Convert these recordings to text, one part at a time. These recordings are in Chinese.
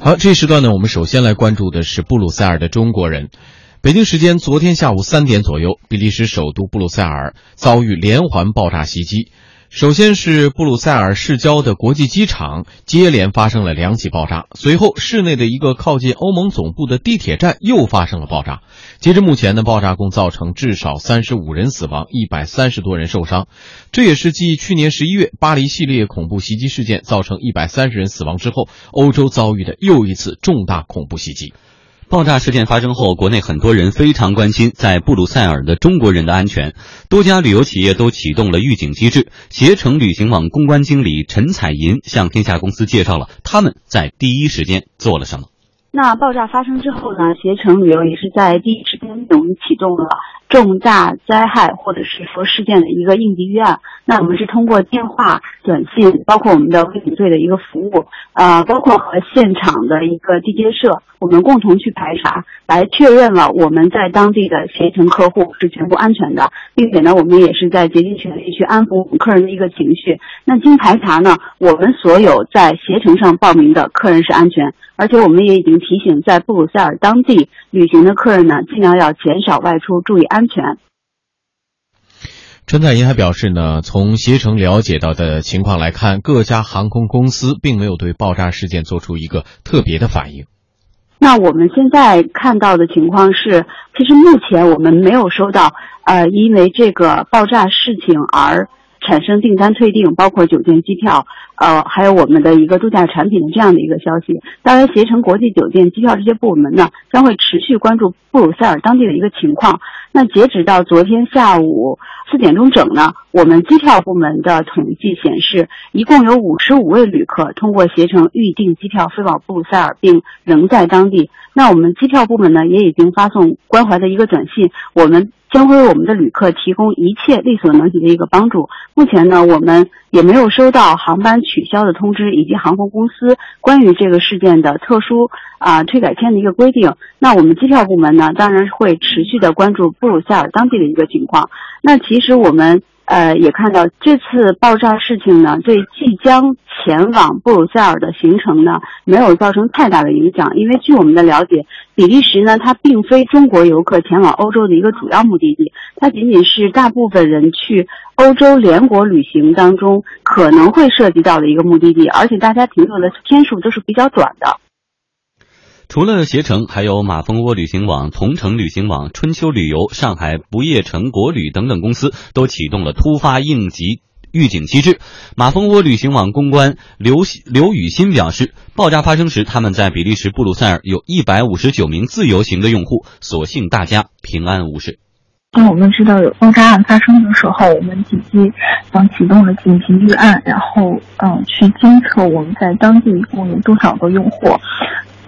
好，这一时段呢，我们首先来关注的是布鲁塞尔的中国人。北京时间昨天下午三点左右，比利时首都布鲁塞尔遭遇连环爆炸袭击。首先是布鲁塞尔市郊的国际机场接连发生了两起爆炸，随后市内的一个靠近欧盟总部的地铁站又发生了爆炸。截至目前呢，爆炸共造成至少三十五人死亡，一百三十多人受伤。这也是继去年十一月巴黎系列恐怖袭击事件造成一百三十人死亡之后，欧洲遭遇的又一次重大恐怖袭击。爆炸事件发生后，国内很多人非常关心在布鲁塞尔的中国人的安全，多家旅游企业都启动了预警机制。携程旅行网公关经理陈彩银向天下公司介绍了他们在第一时间做了什么。那爆炸发生之后呢？携程旅游也是在第一时间，我们启动了重大灾害或者是说事件的一个应急预案。那我们是通过电话、短信，包括我们的卫警队的一个服务，呃，包括和现场的一个地接社，我们共同去排查，来确认了我们在当地的携程客户是全部安全的，并且呢，我们也是在竭尽全力去安抚我们客人的一个情绪。那经排查呢，我们所有在携程上报名的客人是安全，而且我们也已经。提醒在布鲁塞尔当地旅行的客人呢，尽量要减少外出，注意安全。陈彩银还表示呢，从携程了解到的情况来看，各家航空公司并没有对爆炸事件做出一个特别的反应。那我们现在看到的情况是，其实目前我们没有收到呃，因为这个爆炸事情而。产生订单退订，包括酒店、机票，呃，还有我们的一个度假产品的这样的一个消息。当然，携程国际酒店、机票这些部门呢，将会持续关注布鲁塞尔当地的一个情况。那截止到昨天下午四点钟整呢，我们机票部门的统计显示，一共有五十五位旅客通过携程预订机票飞往布鲁塞尔，并仍在当地。那我们机票部门呢，也已经发送关怀的一个短信，我们。将会为我们的旅客提供一切力所能及的一个帮助。目前呢，我们也没有收到航班取消的通知，以及航空公司关于这个事件的特殊啊退改签的一个规定。那我们机票部门呢，当然会持续的关注布布鲁塞尔当地的一个情况。那其实我们。呃，也看到这次爆炸事情呢，对即将前往布鲁塞尔的行程呢，没有造成太大的影响。因为据我们的了解，比利时呢，它并非中国游客前往欧洲的一个主要目的地，它仅仅是大部分人去欧洲联国旅行当中可能会涉及到的一个目的地，而且大家停留的天数都是比较短的。除了携程，还有马蜂窝旅行网、同程旅行网、春秋旅游、上海不夜城国旅等等公司都启动了突发应急预警机制。马蜂窝旅行网公关刘刘雨欣表示，爆炸发生时，他们在比利时布鲁塞尔有一百五十九名自由行的用户，所幸大家平安无事。当我们知道有爆炸案发生的时候，我们紧急嗯启动了紧急预案，然后嗯去监测我们在当地一共有多少个用户。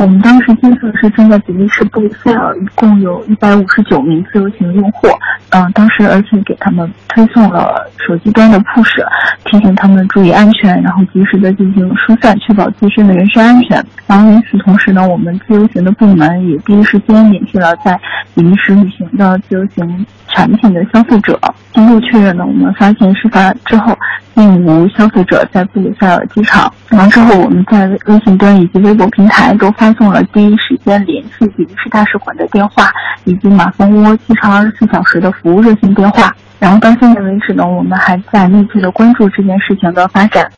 我们当时监测是正在比利时布鲁塞尔，一共有一百五十九名自由行用户。嗯，当时而且给他们推送了手机端的 push，提醒他们注意安全，然后及时的进行疏散，确保自身的人身安全。然后与此同时呢，我们自由行的部门也第一时间联系了在比利时旅行的自由行产品的消费者。经过确认呢，我们发现事发之后并无消费者在布鲁塞尔机场。然后之后我们在微信端以及微博平台都发。送了第一时间联系比利时大使馆的电话，以及马蜂窝机场二十四小时的服务热线电话。然后到现在为止呢，我们还在密切的关注这件事情的发展。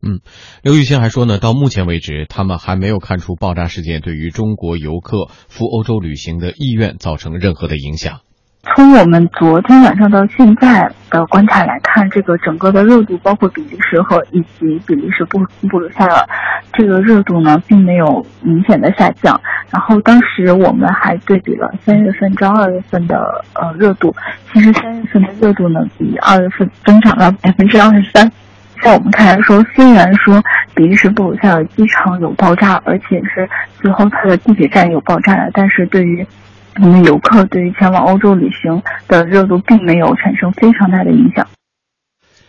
嗯，刘雨欣还说呢，到目前为止，他们还没有看出爆炸事件对于中国游客赴欧洲旅行的意愿造成任何的影响。从我们昨天晚上到现在的观察来看，这个整个的热度，包括比利时和以及比利时布布鲁塞尔，这个热度呢，并没有明显的下降。然后当时我们还对比了三月份到二月份的呃热度，其实三月份的热度呢，比二月份增长了百分之二十三。在我们看来说，虽然说比利时布鲁塞尔机场有爆炸，而且是最后它的地铁站有爆炸了，但是对于我们游客对于前往欧洲旅行的热度并没有产生非常大的影响。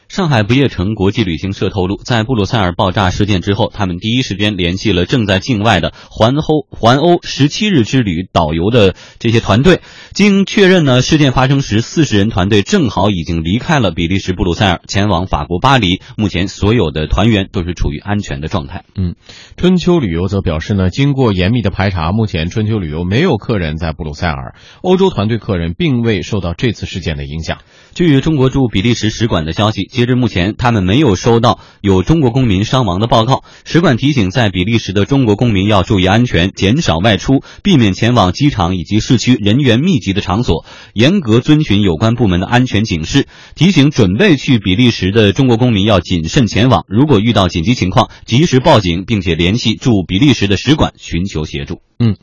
上海不夜城国际旅行社透露，在布鲁塞尔爆炸事件之后，他们第一时间联系了正在境外的环欧环欧十七日之旅导游的这些团队。经确认呢，事件发生时，四十人团队正好已经离开了比利时布鲁塞尔，前往法国巴黎。目前所有的团员都是处于安全的状态。嗯，春秋旅游则表示呢，经过严密的排查，目前春秋旅游没有客人在布鲁塞尔，欧洲团队客人并未受到这次事件的影响。据中国驻比利时使馆的消息，截至目前，他们没有收到有中国公民伤亡的报告。使馆提醒在比利时的中国公民要注意安全，减少外出，避免前往机场以及市区人员密集的场所，严格遵循有关部门的安全警示。提醒准备去比利时的中国公民要谨慎前往，如果遇到紧急情况，及时报警，并且联系驻比利时的使馆寻求协助。嗯，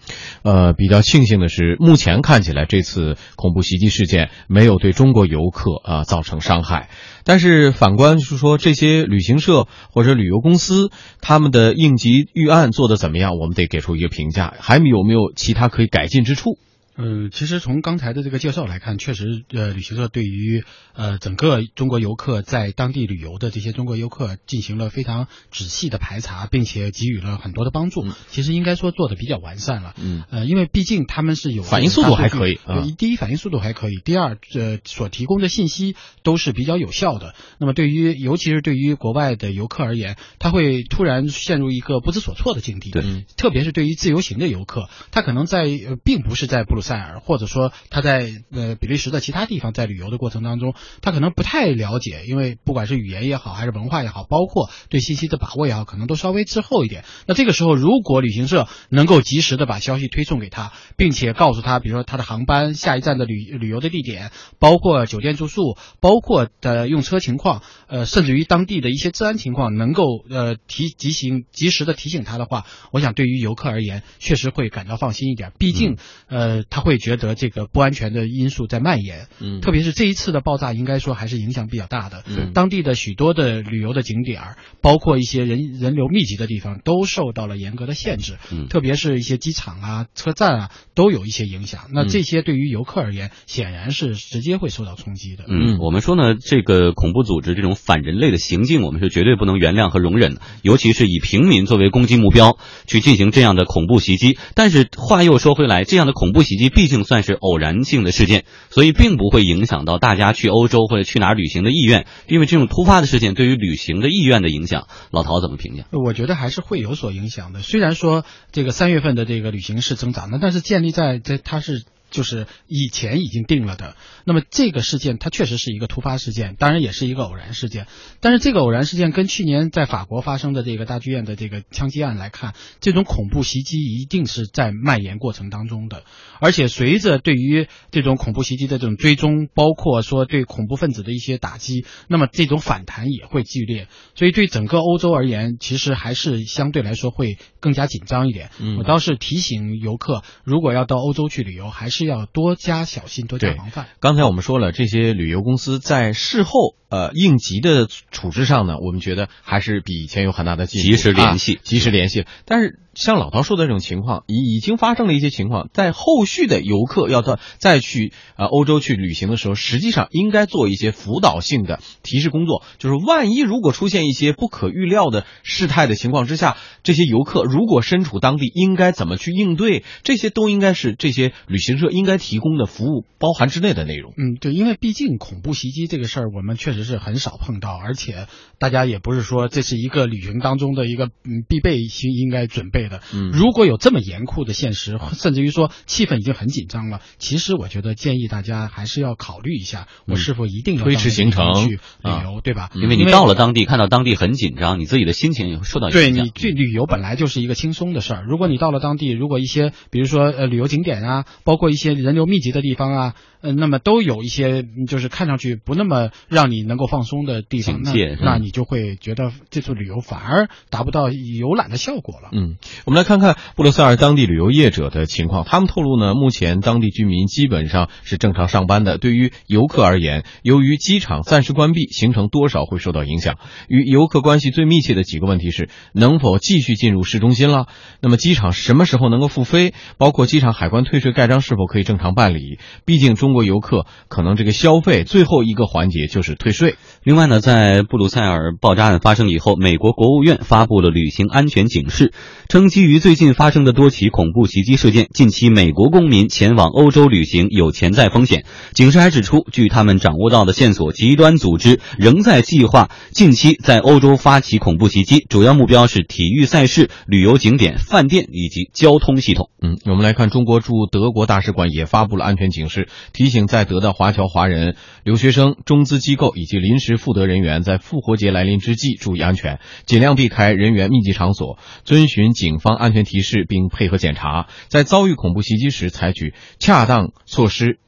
呃，比较庆幸的是，目前看起来这次恐怖袭击事件没有对中国游客啊造成伤害。但是反观是说，这些旅行社或者旅游公司他们的应急预案做的怎么样？我们得给出一个评价，还有没有其他可以改进之处？嗯，其实从刚才的这个介绍来看，确实，呃，旅行社对于呃整个中国游客在当地旅游的这些中国游客进行了非常仔细的排查，并且给予了很多的帮助。其实应该说做的比较完善了。嗯，呃，因为毕竟他们是有反应速度还可以。对，第一反应速度还可以，第二，呃，所提供的信息都是比较有效的。那么对于尤其是对于国外的游客而言，他会突然陷入一个不知所措的境地。对，特别是对于自由行的游客，他可能在呃并不是在布鲁。塞尔，或者说他在呃比利时的其他地方在旅游的过程当中，他可能不太了解，因为不管是语言也好，还是文化也好，包括对信息的把握也好，可能都稍微滞后一点。那这个时候，如果旅行社能够及时的把消息推送给他，并且告诉他，比如说他的航班下一站的旅旅游的地点，包括酒店住宿，包括的用车情况，呃，甚至于当地的一些治安情况，能够呃提及行及时的提醒他的话，我想对于游客而言，确实会感到放心一点。毕竟，呃。他会觉得这个不安全的因素在蔓延，嗯，特别是这一次的爆炸，应该说还是影响比较大的。嗯，当地的许多的旅游的景点儿，包括一些人人流密集的地方，都受到了严格的限制。嗯，特别是一些机场啊、车站啊，都有一些影响。那这些对于游客而言，显然是直接会受到冲击的。嗯，我们说呢，这个恐怖组织这种反人类的行径，我们是绝对不能原谅和容忍的，尤其是以平民作为攻击目标去进行这样的恐怖袭击。但是话又说回来，这样的恐怖袭击。毕竟算是偶然性的事件，所以并不会影响到大家去欧洲或者去哪儿旅行的意愿。因为这种突发的事件对于旅行的意愿的影响，老陶怎么评价？我觉得还是会有所影响的。虽然说这个三月份的这个旅行是增长的，但是建立在在它是。就是以前已经定了的，那么这个事件它确实是一个突发事件，当然也是一个偶然事件。但是这个偶然事件跟去年在法国发生的这个大剧院的这个枪击案来看，这种恐怖袭击一定是在蔓延过程当中的。而且随着对于这种恐怖袭击的这种追踪，包括说对恐怖分子的一些打击，那么这种反弹也会剧烈。所以对整个欧洲而言，其实还是相对来说会更加紧张一点。嗯，我倒是提醒游客，如果要到欧洲去旅游，还是要多加小心，多加防范。刚才我们说了，这些旅游公司在事后呃应急的处置上呢，我们觉得还是比以前有很大的进步，及时联系，及时联系。但是。像老陶说的这种情况，已已经发生了一些情况，在后续的游客要到再去呃欧洲去旅行的时候，实际上应该做一些辅导性的提示工作，就是万一如果出现一些不可预料的事态的情况之下，这些游客如果身处当地，应该怎么去应对，这些都应该是这些旅行社应该提供的服务包含之内的内容。嗯，对，因为毕竟恐怖袭击这个事儿，我们确实是很少碰到，而且大家也不是说这是一个旅行当中的一个嗯必备性应该准备。的，嗯，如果有这么严酷的现实，甚至于说气氛已经很紧张了，其实我觉得建议大家还是要考虑一下，我是否一定要推迟行程去旅游，对吧？因为你到了当地，看到当地很紧张，你自己的心情也会受到影响。对你去旅游本来就是一个轻松的事儿，如果你到了当地，如果一些比如说呃旅游景点啊，包括一些人流密集的地方啊，呃，那么都有一些就是看上去不那么让你能够放松的地方，那那你就会觉得这次旅游反而达不到游览的效果了。嗯。我们来看看布鲁塞尔当地旅游业者的情况。他们透露呢，目前当地居民基本上是正常上班的。对于游客而言，由于机场暂时关闭，行程多少会受到影响。与游客关系最密切的几个问题是：能否继续进入市中心了？那么机场什么时候能够复飞？包括机场海关退税盖章是否可以正常办理？毕竟中国游客可能这个消费最后一个环节就是退税。另外呢，在布鲁塞尔爆炸案发生以后，美国国务院发布了旅行安全警示，称基于最近发生的多起恐怖袭击事件，近期美国公民前往欧洲旅行有潜在风险。警示还指出，据他们掌握到的线索，极端组织仍在计划近期在欧洲发起恐怖袭击，主要目标是体育赛事、旅游景点、饭店以及交通系统。嗯，我们来看，中国驻德国大使馆也发布了安全警示，提醒在德的华侨华人、留学生、中资机构以及临时赴德人员在复活节来临之际注意安全，尽量避开人员密集场所，遵循警警方安全提示，并配合检查，在遭遇恐怖袭击时采取恰当措施，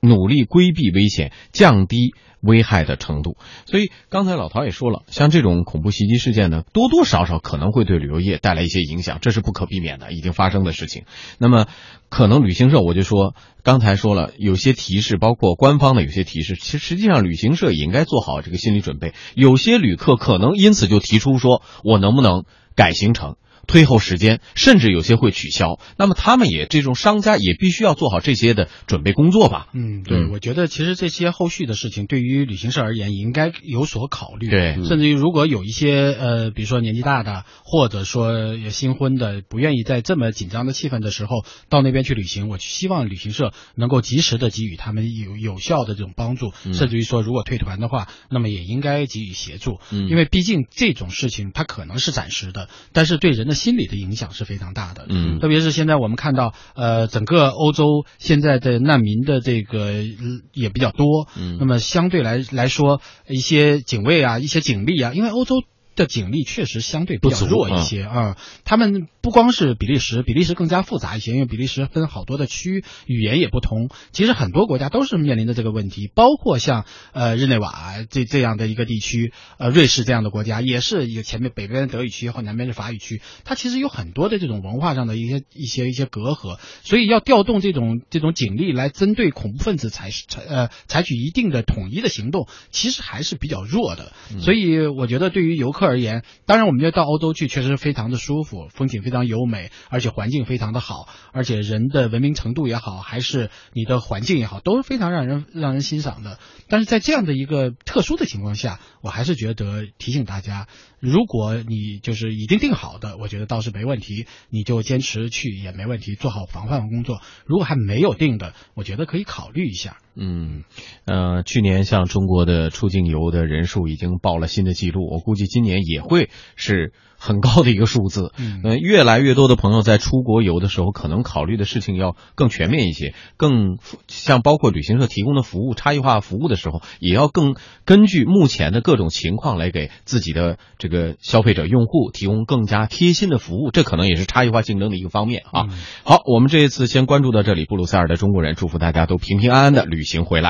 努力规避危险，降低。危害的程度，所以刚才老陶也说了，像这种恐怖袭击事件呢，多多少少可能会对旅游业带来一些影响，这是不可避免的，已经发生的事情。那么，可能旅行社我就说，刚才说了，有些提示，包括官方的有些提示，其实实际上旅行社也应该做好这个心理准备。有些旅客可能因此就提出说，我能不能改行程？推后时间，甚至有些会取消。那么他们也这种商家也必须要做好这些的准备工作吧？嗯，对，我觉得其实这些后续的事情对于旅行社而言也应该有所考虑。对，甚至于如果有一些呃，比如说年纪大的，或者说新婚的，不愿意在这么紧张的气氛的时候到那边去旅行，我希望旅行社能够及时的给予他们有有效的这种帮助。甚至于说，如果退团的话，那么也应该给予协助。嗯，因为毕竟这种事情它可能是暂时的，但是对人的。心理的影响是非常大的，嗯，特别是现在我们看到，呃，整个欧洲现在的难民的这个也比较多，嗯，那么相对来来说，一些警卫啊，一些警力啊，因为欧洲。的警力确实相对比较弱一些啊，他们不光是比利时，比利时更加复杂一些，因为比利时分好多的区，语言也不同。其实很多国家都是面临着这个问题，包括像呃日内瓦这这样的一个地区，呃瑞士这样的国家，也是一个前面北边德语区和南边是法语区，它其实有很多的这种文化上的一些一些一些隔阂，所以要调动这种这种警力来针对恐怖分子采采呃采取一定的统一的行动，其实还是比较弱的。所以我觉得对于游客。而言，当然，我们觉得到欧洲去确实非常的舒服，风景非常优美，而且环境非常的好，而且人的文明程度也好，还是你的环境也好，都是非常让人让人欣赏的。但是在这样的一个特殊的情况下，我还是觉得提醒大家，如果你就是已经定好的，我觉得倒是没问题，你就坚持去也没问题，做好防范工作。如果还没有定的，我觉得可以考虑一下。嗯，呃，去年像中国的出境游的人数已经报了新的记录，我估计今年也会是。很高的一个数字，嗯，越来越多的朋友在出国游的时候，可能考虑的事情要更全面一些，更像包括旅行社提供的服务、差异化服务的时候，也要更根据目前的各种情况来给自己的这个消费者用户提供更加贴心的服务，这可能也是差异化竞争的一个方面啊。好，我们这一次先关注到这里，布鲁塞尔的中国人，祝福大家都平平安安的旅行回来。